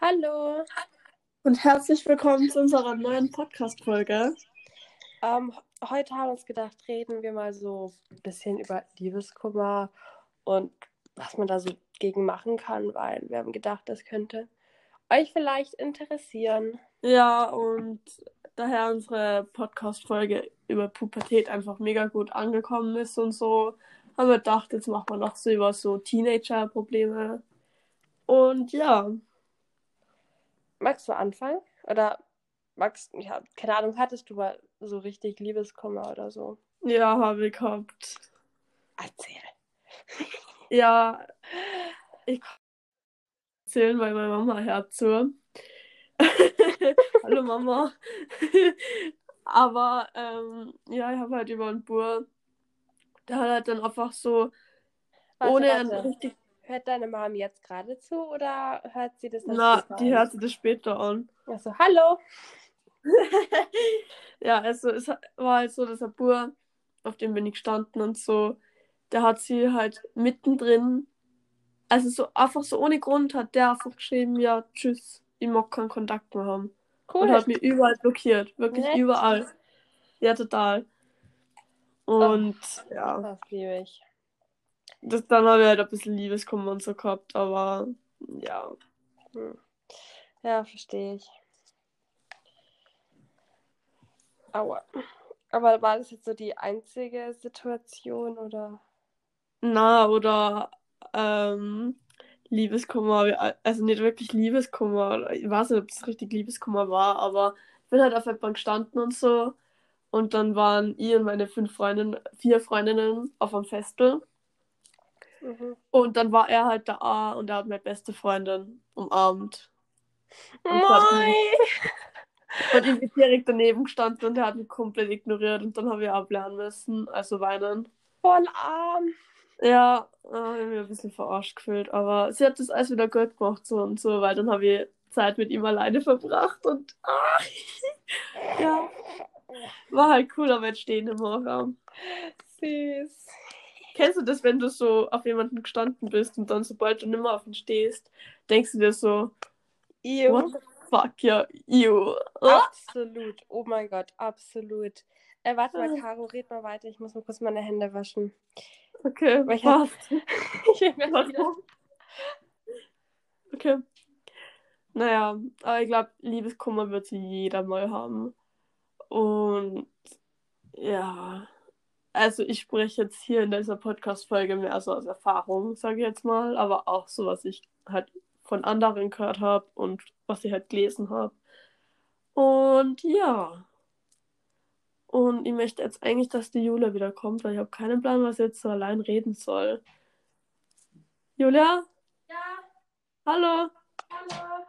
Hallo. Und herzlich willkommen zu unserer neuen Podcast-Folge. Ähm, heute haben wir uns gedacht, reden wir mal so ein bisschen über Liebeskummer und was man da so gegen machen kann, weil wir haben gedacht, das könnte euch vielleicht interessieren. Ja, und daher unsere Podcast-Folge über Pubertät einfach mega gut angekommen ist und so, haben wir gedacht, jetzt machen wir noch so über so Teenager-Probleme. Und ja. Magst du anfangen? Oder magst du, ja, keine Ahnung, hattest du mal so richtig Liebeskummer oder so? Ja, habe ich gehabt. Erzähl. Ja, ich kann erzählen, weil meine Mama hört zu. Hallo Mama. Aber ähm, ja, ich habe halt über einen Bur, der hat halt dann einfach so Warte, ohne warte. ein richtig. Hört deine Mom jetzt gerade zu oder hört sie das dann Na, später die an? hört sich das später an. Achso, hallo. ja, also es war halt so, dass der Bur, auf dem bin ich gestanden und so, der hat sie halt mittendrin, also so einfach so ohne Grund hat der einfach geschrieben, ja, tschüss, ich mag keinen Kontakt mehr haben. Cool. Und hat mich überall blockiert, wirklich Nett. überall. Ja, total. Und ja, Das liebe ich. Das, dann habe ich halt ein bisschen Liebeskummer und so gehabt, aber ja. Hm. Ja, verstehe ich. Aua. Aber war das jetzt so die einzige Situation oder? Na, oder ähm, Liebeskummer, also nicht wirklich Liebeskummer, ich weiß nicht, ob es richtig Liebeskummer war, aber ich bin halt auf der Bank gestanden und so. Und dann waren ich und meine fünf Freundinnen, vier Freundinnen auf einem Festel. Mhm. Und dann war er halt da und er hat meine beste Freundin umarmt. Und! Und ich bin direkt daneben gestanden und er hat mich komplett ignoriert und dann habe ich ablernen müssen, also weinen. Voll arm. Ja, äh, ich habe mich ein bisschen verarscht gefühlt, aber sie hat das alles wieder gut gemacht so und so, weil dann habe ich Zeit mit ihm alleine verbracht und ah, ja, war halt cool, aber jetzt stehen im Raum. Süß. Kennst du das, wenn du so auf jemanden gestanden bist und dann, sobald du nimmer auf ihn stehst, denkst du dir so, Ew. what the fuck, ja, ew. Ah, Absolut. Oh mein Gott, absolut. Äh, warte mal, Caro, red mal weiter. Ich muss mal kurz meine Hände waschen. Okay, Aber ich passt. ich bin gleich wieder-? Okay. Naja, aber ich glaube, Liebeskummer wird sie jeder mal haben. Und ja, also ich spreche jetzt hier in dieser Podcast-Folge mehr so aus Erfahrung, sage ich jetzt mal, aber auch so, was ich halt von anderen gehört habe und was ich halt gelesen habe. Und ja. Und ich möchte jetzt eigentlich, dass die Julia wieder kommt, weil ich habe keinen Plan, was ich jetzt so allein reden soll. Julia? Ja, Hallo? hallo.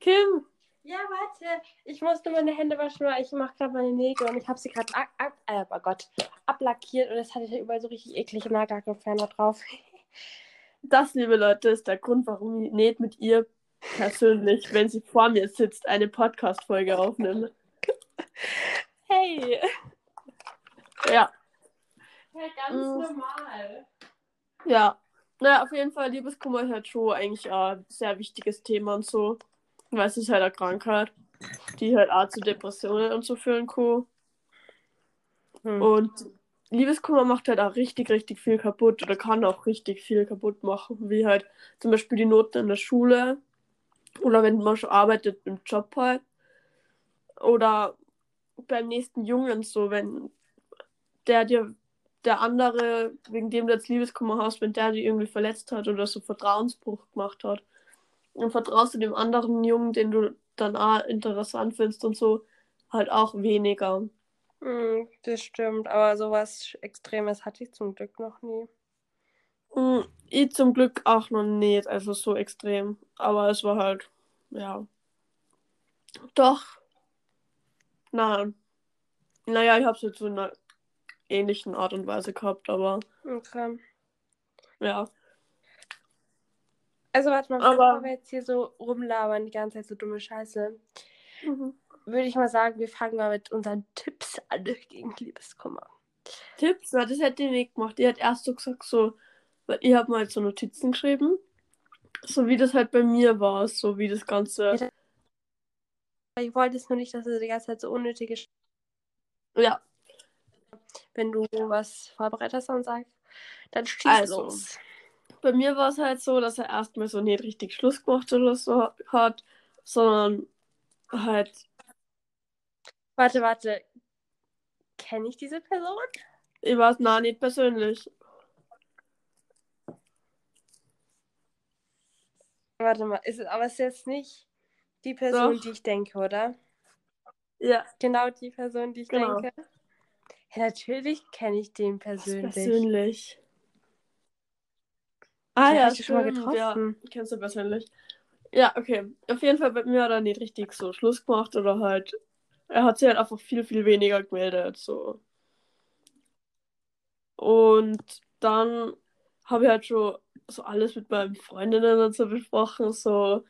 Kim? Ja, warte. Ich musste meine Hände waschen, weil ich mache gerade meine Nägel und ich habe sie gerade ab, ab, äh, oh Gott, ablackiert und jetzt hatte ich ja überall so richtig eklige Nagellackentferner drauf. Das, liebe Leute, ist der Grund, warum ich nicht mit ihr persönlich, wenn sie vor mir sitzt, eine Podcast-Folge aufnehme. Hey. Ja, Ja, ganz Mm. normal. ja. Naja, auf jeden Fall, Liebeskummer ist halt schon eigentlich ein sehr wichtiges Thema und so. Weil es ist halt eine Krankheit, die halt auch zu Depressionen und so führen kann. Hm. Und Liebeskummer macht halt auch richtig, richtig viel kaputt oder kann auch richtig viel kaputt machen, wie halt zum Beispiel die Noten in der Schule oder wenn man schon arbeitet im Job halt. Oder beim nächsten Jungen so, wenn der dir, der andere, wegen dem du jetzt Liebeskummer hast, wenn der dich irgendwie verletzt hat oder so Vertrauensbruch gemacht hat. Und vertraust du dem anderen Jungen, den du dann auch interessant findest und so, halt auch weniger. Hm, das stimmt, aber sowas Extremes hatte ich zum Glück noch nie. Mm, Ich zum Glück auch noch nicht, also so extrem. Aber es war halt, ja. Doch. Nein. Naja, ich habe es jetzt so in einer ähnlichen Art und Weise gehabt, aber Okay. ja. Also warte mal, bevor wir jetzt hier so rumlabern, die ganze Zeit so dumme Scheiße, würde ich mal sagen, wir fangen mal mit unseren Tipps an gegen Liebeskummer. Tipps, na, das hätte ich nicht gemacht. Ich hätte erst so gesagt, so, weil ich habe mal so Notizen geschrieben So wie das halt bei mir war, so wie das Ganze. Ja, Ich wollte es nur nicht, dass du die ganze Zeit so unnötige. Sch Ja, Wenn du was vorbereitet hast, dann sag, dann schieß Also. los. Bei mir war es halt so, dass er erstmal so nicht richtig Schluss gemacht oder so hat, sondern halt, Warte, warte. Kenne ich diese Person? ich weiß, na, nicht persönlich. Warte mal, ist es, aber es ist jetzt nicht die Person, Doch. die ich denke, oder? Ja, Genau die Person, die ich Genau. denke. Ja, natürlich kenne ich den was persönlich. Ah ja, hast du schon mal stimmt, ja, getroffen. kennst du persönlich. Ja, okay. Auf jeden Fall bei mir hat er nicht richtig so Schluss gemacht oder halt, er hat sich halt einfach viel, viel weniger gemeldet, so. Und dann habe ich halt schon so alles mit meinen Freundinnen und so besprochen, so.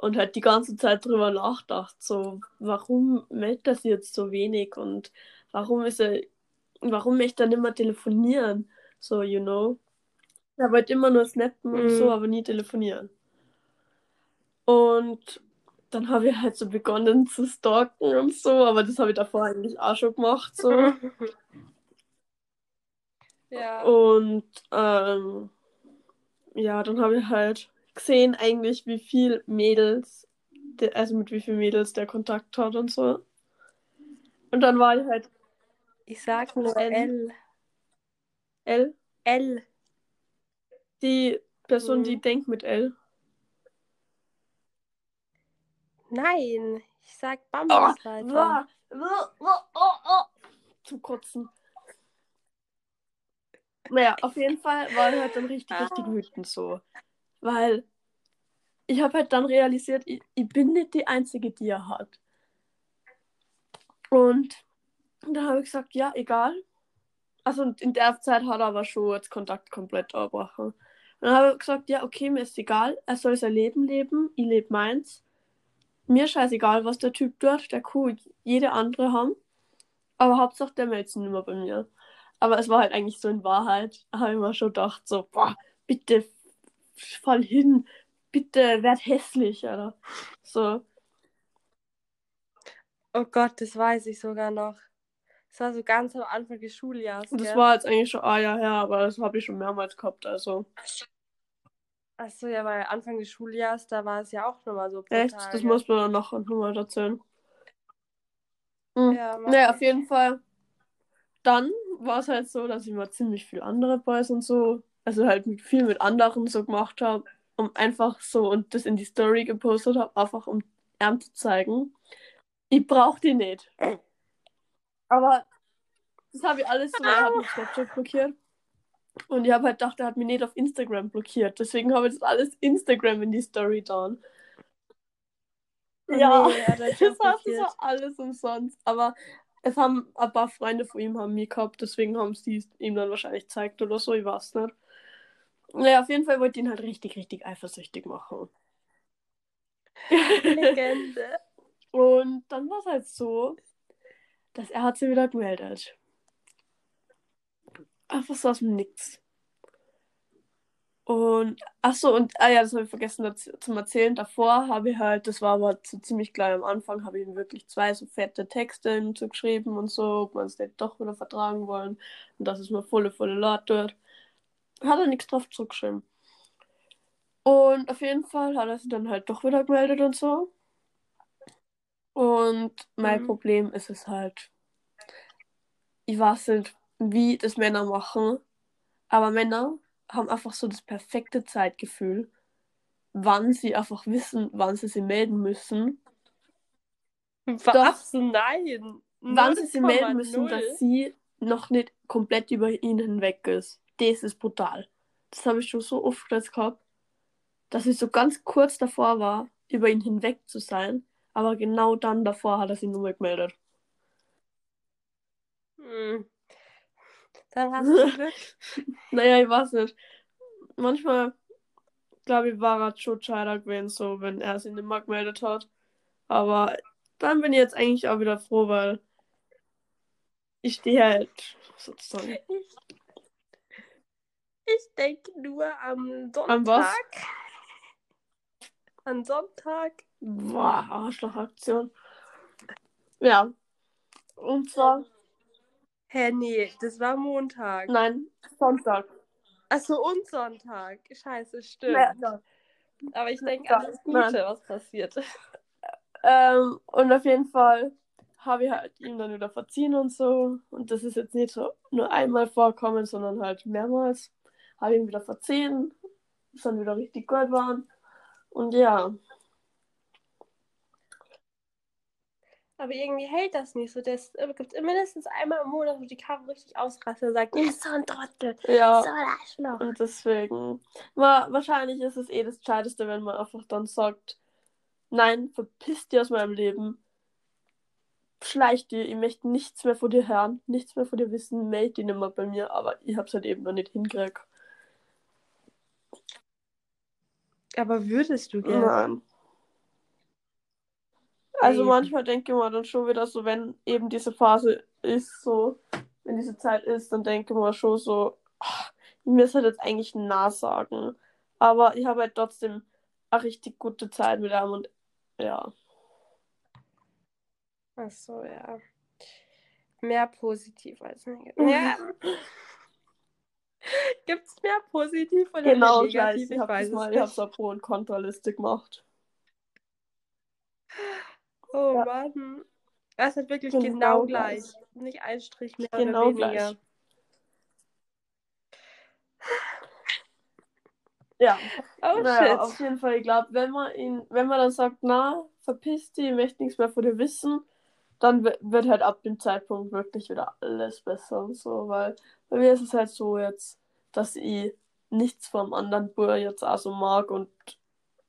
Und halt die ganze Zeit drüber nachgedacht, so, warum meldet er sich jetzt so wenig und warum ist er, warum möchte er nicht mehr telefonieren, so, you know. Er wollte immer nur snappen und Mhm. so, aber nie telefonieren. Und dann habe ich halt so begonnen zu stalken und so, aber das habe ich davor eigentlich auch schon gemacht, so. ja. Und ähm, ja, dann habe ich halt gesehen eigentlich, wie viel Mädels, der, also mit wie vielen Mädels der Kontakt hat und so. Und dann war ich halt Ich sag nur. L. L, L. die Person, Mhm. die denkt mit L. Nein, ich sag Oh, Bambus weiter. Wah, wah, wah, oh, oh. Zum Kotzen. Naja, auf jeden Fall war ich halt dann richtig, richtig Ah. wütend so. Weil ich habe halt dann realisiert, ich, ich bin nicht die Einzige, die er hat. Und dann habe ich gesagt, ja, egal. Also in der Zeit hat er aber schon jetzt Kontakt komplett abgebrochen. Und dann habe ich gesagt, ja, okay, mir ist egal. Er soll sein Leben leben. Ich lebe meins. Mir scheißegal, was der Typ tut. Der kann jede andere haben. Aber Hauptsache, der meldet sich nicht mehr bei mir. Aber es war halt eigentlich so in Wahrheit, habe ich mir schon gedacht, so, boah, bitte fall hin. Bitte werd hässlich, Alter. So. Oh Gott, das weiß ich sogar noch. Das war so ganz am Anfang des Schuljahres. Und das gell? war jetzt eigentlich schon ein Jahr her, aber das habe ich schon mehrmals gehabt, also. Achso, ja, weil Anfang des Schuljahres, da war es ja auch nochmal so. Echt? Das gell? muss man dann noch nochmal erzählen. Mhm. Ja, naja, auf jeden Fall. Dann war es halt so, dass ich mal ziemlich viel andere Boys und so, also halt viel mit anderen so gemacht habe, um einfach so und das in die Story gepostet habe, einfach um ihm zu zeigen, ich brauche die nicht. Aber das habe ich alles so, er hat mich Snapchat blockiert. Und ich habe halt gedacht, er hat mich nicht auf Instagram blockiert. Deswegen habe ich das alles Instagram in die Story down. Ja, nee, das war so alles umsonst. Aber es haben ein paar Freunde von ihm haben mich gehabt, deswegen haben sie es ihm dann wahrscheinlich gezeigt oder so, ich weiß nicht. Naja, auf jeden Fall wollte ich ihn halt richtig, richtig eifersüchtig machen. Legende. Und dann war es halt so, dass er hat sich wieder gemeldet. Einfach so aus dem Nix. Und, ach so, und, ah ja, das habe ich vergessen zum Erzählen. Davor habe ich halt, das war aber so ziemlich gleich am Anfang, habe ich ihm wirklich zwei so fette Texte zugeschrieben und so, ob wir uns nicht doch wieder vertragen wollen und dass es mir volle, volle laut wird. Hat er nichts drauf zurückgeschrieben. Und auf jeden Fall hat er sich dann halt doch wieder gemeldet und so. Und mein Mhm. Problem ist es halt, ich weiß nicht, wie das Männer machen, aber Männer haben einfach so das perfekte Zeitgefühl, wann sie einfach wissen, wann sie sich melden müssen, Was? Nein. wann sie sich melden müssen, 0,0. dass sie noch nicht komplett über ihn hinweg ist. Das ist brutal. Das habe ich schon so oft gehabt, dass ich so ganz kurz davor war, über ihn hinweg zu sein, aber genau dann davor hat er sich nur gemeldet. Hm. Dann hast du Glück. Naja, ich weiß nicht. Manchmal, glaube ich, war er schon gescheiter gewesen, so, wenn er sich nicht mehr gemeldet hat. Aber dann bin ich jetzt eigentlich auch wieder froh, weil ich stehe halt sozusagen. Ich denke nur am Sonntag. Am was? An Sonntag? Boah, Arschlochaktion. Ja. Und zwar. Hä, nee, das war Montag. Nein, Sonntag. Achso, und Sonntag. Scheiße, stimmt. Ja. Aber ich denke, Ja, alles Gute, nein. was passiert. Ähm, und auf jeden Fall habe ich halt ihm dann wieder verziehen und so. Und das ist jetzt nicht so nur einmal vorkommen, sondern halt mehrmals. Habe ihm wieder verziehen, bis dann wieder richtig gut waren. Und ja, Aber irgendwie hält das nicht so. Es gibt mindestens einmal im Monat, wo die Caro richtig ausrastet und sagt, ihr ist so ein Trottel, ja. so ein Arschloch. Und deswegen, wa- wahrscheinlich ist es eh das Gescheiteste, wenn man einfach dann sagt, nein, verpiss dich aus meinem Leben. Schleich dir, ich möchte nichts mehr von dir hören, nichts mehr von dir wissen, meld dich nicht mehr bei mir, aber ich hab's halt eben noch nicht hingekriegt. Aber würdest du gerne? Nein. Also Eben. manchmal denke ich mir dann schon wieder so, wenn eben diese Phase ist, so, wenn diese Zeit ist, dann denke ich mir schon so, ach, ich müsste jetzt eigentlich nah sagen. Aber ich habe halt trotzdem eine richtig gute Zeit mit ihm und ja. Ach so, ja. Mehr positiv als negativ. Ja. Gibt es mehr positiv oder Genau mehr gleich. negativ? Ich habe das mal, ich habe so Pro- und Kontraliste gemacht. Oh Ja. Mann. Das ist wirklich Genau genau, gleich. gleich. Nicht ein Strich mehr Genau oder weniger. gleich. Ja. Oh naja, shit. auf jeden Fall, ich glaube, wenn man ihn, wenn man dann sagt, na, verpiss dich, ich möchte nichts mehr von dir wissen, dann wi- wird halt ab dem Zeitpunkt wirklich wieder alles besser und so, weil bei mir ist es halt so jetzt, dass ich nichts vom anderen Bur jetzt auch so mag und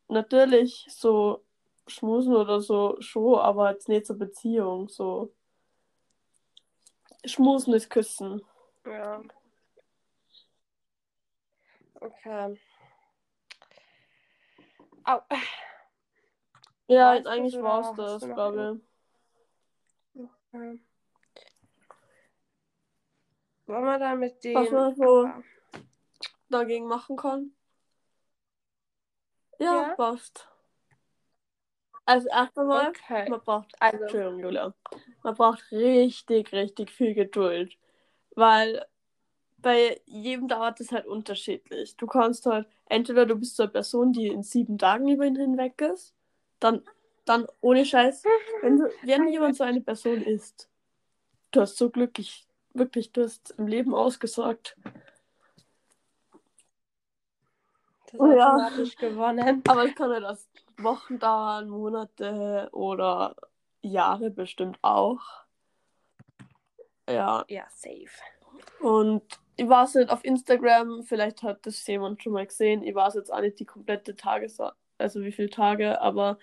natürlich so schmusen oder so schon, aber jetzt nicht zur Beziehung, so. Schmusen ist Küssen. Ja. Okay. Au. Ja, du's eigentlich war es das, glaube ich. Ja. Wollen wir dann mit dem. Was man so dagegen machen kann. Ja, Ja? passt. Also erst einmal, Okay. man braucht, Also, Entschuldigung, Julia, man braucht richtig, richtig viel Geduld, weil bei jedem dauert es halt unterschiedlich. Du kannst halt, entweder du bist so eine Person, die in sieben Tagen über ihn hinweg ist, dann, dann ohne Scheiß, wenn, du, wenn jemand so eine Person ist, du hast so glücklich, wirklich, du hast im Leben ausgesorgt. das ist Oh ja. gewonnen. Aber es kann ja das Wochen dauern, Monate oder Jahre bestimmt auch. Ja, Ja, safe. und ich war es nicht auf Instagram, vielleicht hat das jemand schon mal gesehen. Ich weiß jetzt auch nicht die komplette Tages, also wie viele Tage, aber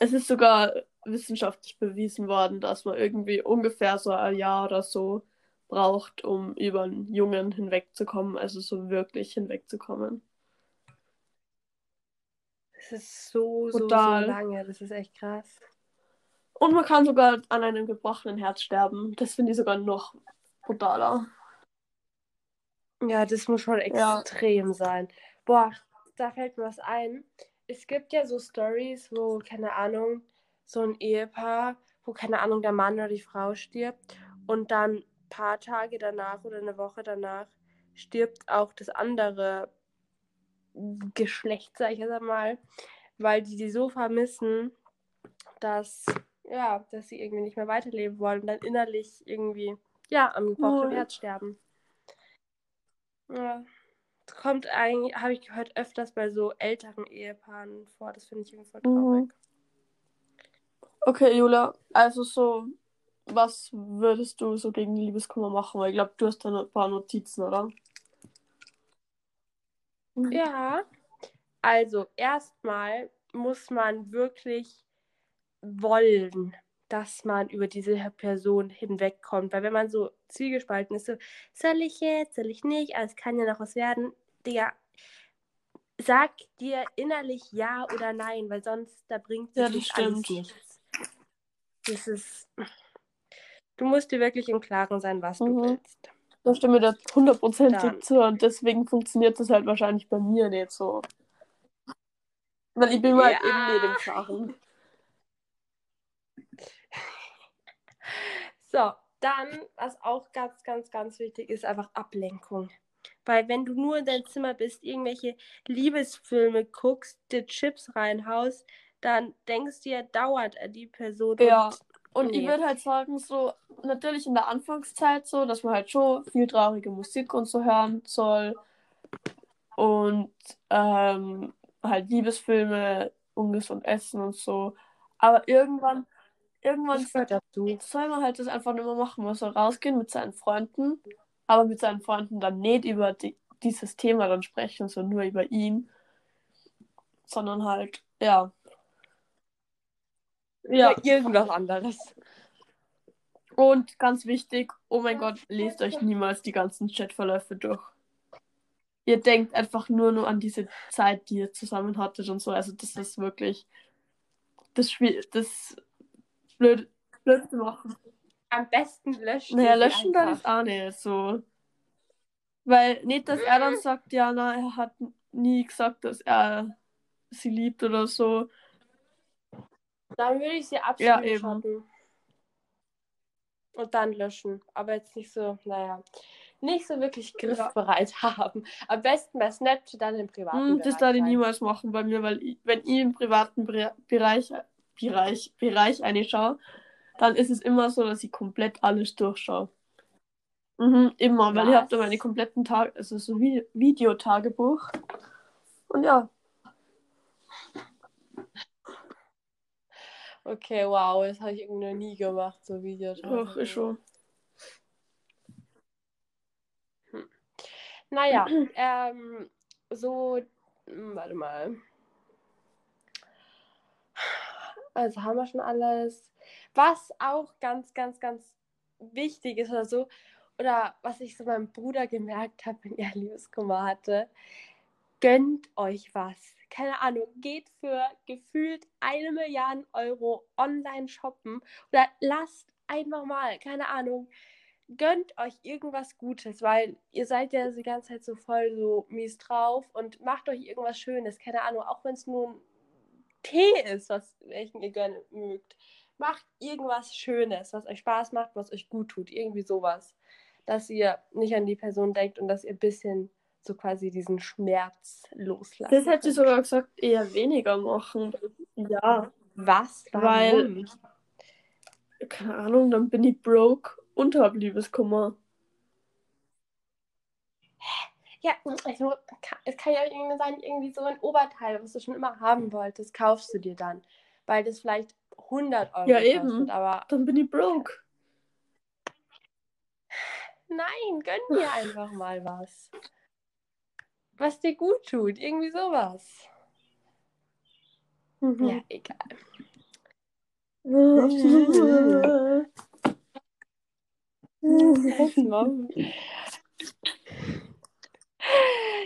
es ist sogar wissenschaftlich bewiesen worden, dass man irgendwie ungefähr so ein Jahr oder so braucht, um über einen Jungen hinwegzukommen, also so wirklich hinwegzukommen. Das ist so, so, so lange. Das ist echt krass. Und man kann sogar an einem gebrochenen Herz sterben. Das finde ich sogar noch brutaler. Ja, das muss schon Ja. extrem sein. Boah, da fällt mir was ein. Es gibt ja so Stories, wo, keine Ahnung, so ein Ehepaar, wo, keine Ahnung, der Mann oder die Frau stirbt und dann ein paar Tage danach oder eine Woche danach stirbt auch das andere Geschlecht, sag ich jetzt einmal, weil die die so vermissen, dass, ja, dass sie irgendwie nicht mehr weiterleben wollen und dann innerlich irgendwie, ja, am gebrochenen. Herz sterben. Ja. Das kommt eigentlich, habe ich gehört, öfters bei so älteren Ehepaaren vor. Das finde ich irgendwie voll traurig. Mhm. Okay, Julia, also so, was würdest du so gegen Liebeskummer machen? Weil ich glaube, du hast da noch ein paar Notizen, oder? Ja, also erstmal muss man wirklich wollen, dass man über diese Person hinwegkommt. Weil wenn man so zwiegespalten ist, so, soll ich jetzt, soll ich nicht, alles kann ja noch was werden. Digga, sag dir innerlich ja oder nein, weil sonst, da bringt Ja, das alles nichts. Das ist, du musst dir wirklich im Klaren sein, was du Mhm. willst. Da stimme ich dir hundertprozentig zu und deswegen funktioniert das halt wahrscheinlich bei mir nicht so. Weil ich bin mir halt Ja. eben nicht im Klaren. So, dann, was auch ganz, ganz, ganz wichtig ist, einfach Ablenkung. Weil wenn du nur in deinem Zimmer bist, irgendwelche Liebesfilme guckst, dir Chips reinhaust, dann denkst du ja dauernd an die Person. Ja. Und Und ich Nee. würde halt sagen, so, natürlich in der Anfangszeit so, dass man halt schon viel traurige Musik und so hören soll. Und ähm, halt Liebesfilme, ungesund essen und so. Aber irgendwann, irgendwann soll man halt das einfach nicht mehr machen. Man soll rausgehen mit seinen Freunden, aber mit seinen Freunden dann nicht über die, dieses Thema dann sprechen, so nur über ihn. Sondern halt, ja. Ja. Oder irgendwas anderes. Und ganz wichtig, oh mein Gott, lest euch niemals die ganzen Chatverläufe durch. Ihr denkt einfach nur nur an diese Zeit, die ihr zusammen hattet und so. Also das ist wirklich das Spiel, das blöd, blöd zu machen. Am besten löschen. Naja, löschen dann ist auch nicht so. Weil nicht, dass er dann sagt, ja, na, er hat nie gesagt, dass er sie liebt oder so. Dann würde ich sie Ja, abschneiden. Und dann löschen. Aber jetzt nicht so, naja, nicht so wirklich griffbereit haben. Am besten bei Snapchat dann im privaten Hm, das Bereich darf ich niemals machen bei mir, weil ich, wenn ich im privaten Bre Bereich, Bereich, Bereich reinschaue, dann ist es immer so, dass ich komplett alles durchschaue. Mhm, immer, weil ich habe da Was? meine kompletten Tage, also so Vi Videotagebuch. Und ja, Okay, wow, das habe ich irgendwie noch nie gemacht, so Videos. doch, ist schon. Naja, ähm, so, hm, warte mal. Also haben wir schon alles. Was auch ganz, ganz, ganz wichtig ist oder so, oder was ich so meinem Bruder gemerkt habe, wenn er Liebeskummer hatte, gönnt euch was. Keine Ahnung, geht für gefühlt eine Milliarde Euro online shoppen oder lasst einfach mal, keine Ahnung, gönnt euch irgendwas Gutes, weil ihr seid ja die ganze Zeit so voll so mies drauf und macht euch irgendwas Schönes, keine Ahnung, auch wenn es nur ein Tee ist, was welchen ihr gerne mögt. Macht irgendwas Schönes, was euch Spaß macht, was euch gut tut, irgendwie sowas, dass ihr nicht an die Person denkt und dass ihr ein bisschen so quasi diesen Schmerz loslassen Das hätte ich sogar gesagt, eher weniger machen. Ja, Was? Weil- Warum? keine Ahnung, dann bin ich broke und hab Liebeskummer. Ja, also, es kann ja irgendwie sein, irgendwie so ein Oberteil, was du schon immer haben wolltest, kaufst du dir dann. Weil das vielleicht 100 Euro Ja, kostet, eben. aber Dann bin ich broke. nein, gönn dir einfach mal was. Was dir gut tut, irgendwie sowas. Mhm. Ja, egal.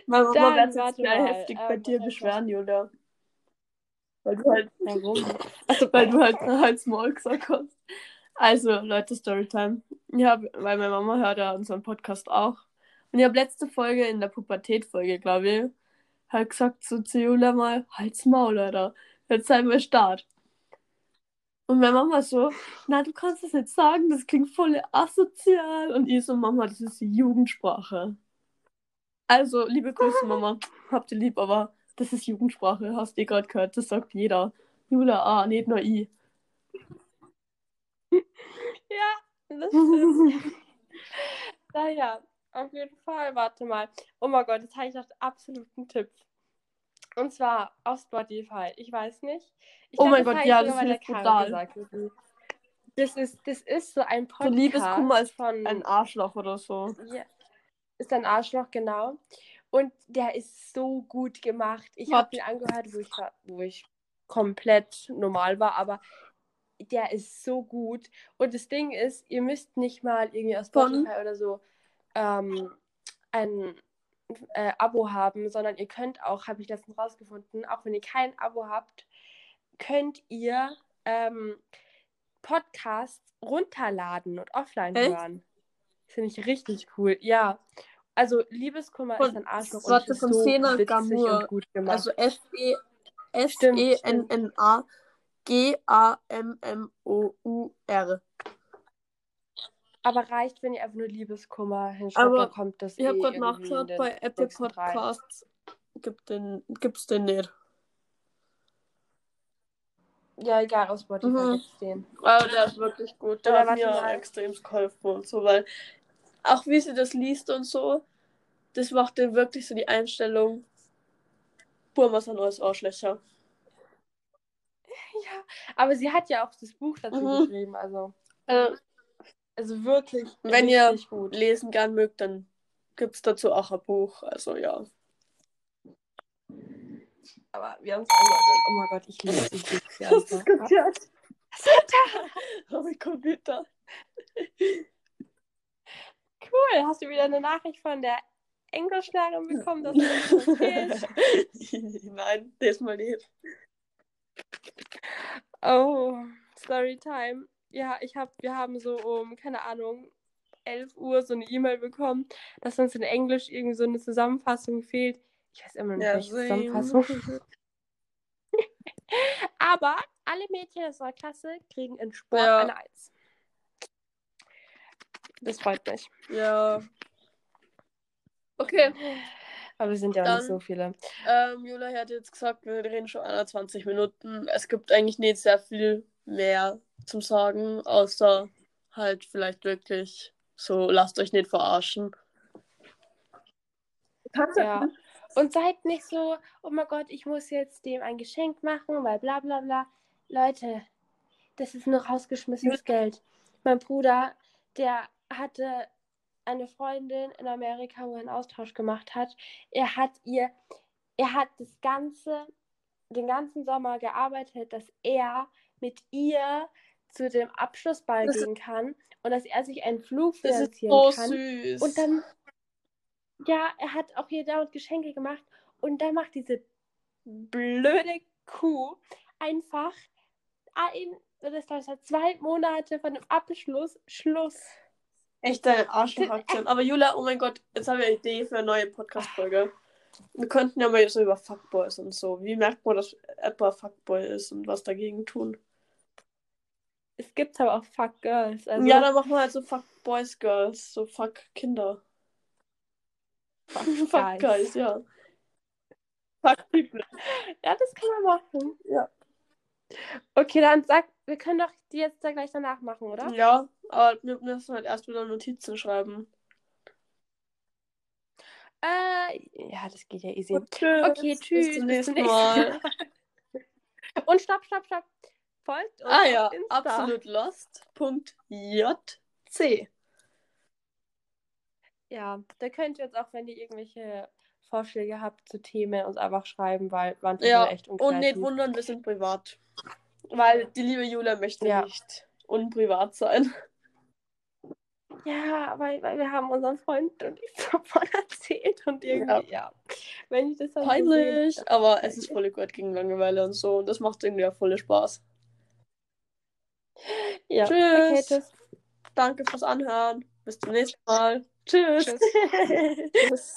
Mama Dann, warte sehr mal, heftig bei ähm, dir beschweren, Julia. Weil du halt, Warum? also, weil du halt halt Small gesagt hast. Also, Leute, Storytime. Hab, weil meine Mama hört ja unseren Podcast auch. Und ich habe letzte Folge in der Pubertät-Folge, glaube ich, halt gesagt zu Julia mal, halt's Maul, Alter. Jetzt sei mal Start. Und meine Mama so, na, du kannst das nicht sagen, das klingt voll asozial. Und ich so, Mama, das ist die Jugendsprache. Also, liebe Grüße, Mama. Habt ihr lieb, aber das ist Jugendsprache. Hast du eh gerade gehört, das sagt jeder. Julia, ah, nicht nur ich. Ja, das stimmt. Naja, auf jeden Fall, warte mal. Oh mein Gott, jetzt habe ich noch absoluten Tipp. Und zwar auf Spotify. Ich weiß nicht. Ich Oh glaub, mein Gott, ja, das Caro total. gesagt. Das ist, das ist so ein So Podcast Liebeskummer ist von ein Arschloch oder so. Ja, ist ein Arschloch, genau. Und der ist so gut gemacht. Ich habe ihn angehört, wo ich, wo ich komplett normal war, aber der ist so gut. Und das Ding ist, ihr müsst nicht mal irgendwie aus Von? Spotify oder so ähm, ein äh, Abo haben, sondern ihr könnt auch, habe ich letztens rausgefunden, auch wenn ihr kein Abo habt, könnt ihr ähm, Podcasts runterladen und offline Echt? hören. Finde ich richtig cool. Ja. Also Liebeskummer Von- ist ein Arschloch und ist von so Sena witzig Gamur. und gut gemacht. Also E S-E-N-N-A G-A-M-M-O-U-R. Aber reicht, wenn ihr einfach nur Liebeskummer hinschreibt, Aber dann kommt das Ich habe eh gerade nachgeschaut, bei Apple. Podcasts gibt den, gibt's den nicht. Ja, egal, auf Spotify Mhm. gibt's den. Aber der ist wirklich gut. Der hat mir extrem geholfen und so, weil auch wie sie das liest und so, das macht dir wirklich so die Einstellung, Burma ist ein neues Arschlöcher. Ja, aber sie hat ja auch das Buch dazu Mhm. geschrieben, also, Also, also wirklich Wenn ihr- gut. lesen gern mögt, dann gibt's dazu auch ein Buch. Also ja. Aber wir haben es angehört. Oh mein Gott, ich liebe sie Bücher. einfach. gehört. Oh, mein Computer. Cool, hast du wieder eine Nachricht von der Englischlehrerin bekommen, dass du uns erzählst? Nein, diesmal nicht. Oh, Storytime. Ja, ich hab, wir haben so um, keine Ahnung, 11 Uhr so eine E-Mail bekommen, dass uns in Englisch irgendwie so eine Zusammenfassung fehlt. Ich weiß immer noch nicht, Ja, same. Zusammenfassung. Aber alle Mädchen aus unserer Klasse kriegen in Sport Ja. eine Eins. Das freut mich. Ja. Okay. Aber wir sind ja auch Dann- nicht so viele. Ähm, Jula hat jetzt gesagt, wir reden schon 21 Minuten. Es gibt eigentlich nicht sehr viel mehr zum Sagen, außer halt vielleicht wirklich so, lasst euch nicht verarschen. Ja. Und seid nicht so, oh mein Gott, ich muss jetzt dem ein Geschenk machen, weil bla bla bla. Leute, das ist nur rausgeschmissenes Geld. Mein Bruder, der hatte eine Freundin in Amerika, wo er einen Austausch gemacht hat. Er hat ihr, er hat das ganze, den ganzen Sommer gearbeitet, dass er mit ihr zu dem Abschlussball Das gehen kann und dass er sich einen Flug Das ist finanzieren so kann. süß. Und dann, ja, er hat auch hier dauernd Geschenke gemacht. Und dann macht diese blöde Kuh einfach ein, das war zwei Monate von dem Abschluss Schluss. Echte Arschlochaktion. Aber Jula, oh mein Gott, jetzt haben wir eine Idee für eine neue Podcast-Folge. Wir könnten ja mal so über Fuckboys und so. Wie merkt man, dass etwa Fuckboy ist und was dagegen tun? Es gibt aber auch Fuck Girls. Also ja, dann machen wir halt so Fuck Boys, Girls, so Fuck Kinder. Fuck Fuck Guys. Guys, ja. Fuck People. ja, das kann man machen. Ja. Okay, dann sag, wir können doch die jetzt da gleich danach machen, oder? Ja, aber wir müssen halt erst wieder Notizen schreiben. Äh, ja, das geht ja easy. tschüss. Okay, tschüss. Bis zum nächsten Mal. Und stopp, stopp, stopp. Folgt uns Ah auf ja, Insta. absolut lost.jc. Ja, da könnt ihr uns auch, wenn ihr irgendwelche Vorschläge habt zu Themen, uns einfach schreiben, weil manche Ja, sind echt und unkreativ. nicht wundern, wir sind privat. Weil die liebe Julia möchte Ja. nicht unprivat sein. Ja, weil, weil wir haben unseren Freund und ich davon erzählt und irgendwie, ja. Wenn ich das so Peinlich, sehe- aber es ist voll gut gegen Langeweile und so. Und das macht irgendwie auch voll Spaß. Ja. Tschüss. Okay. Danke fürs Anhören. Bis zum nächsten Mal. Tschüss. Tschüss. tschüss.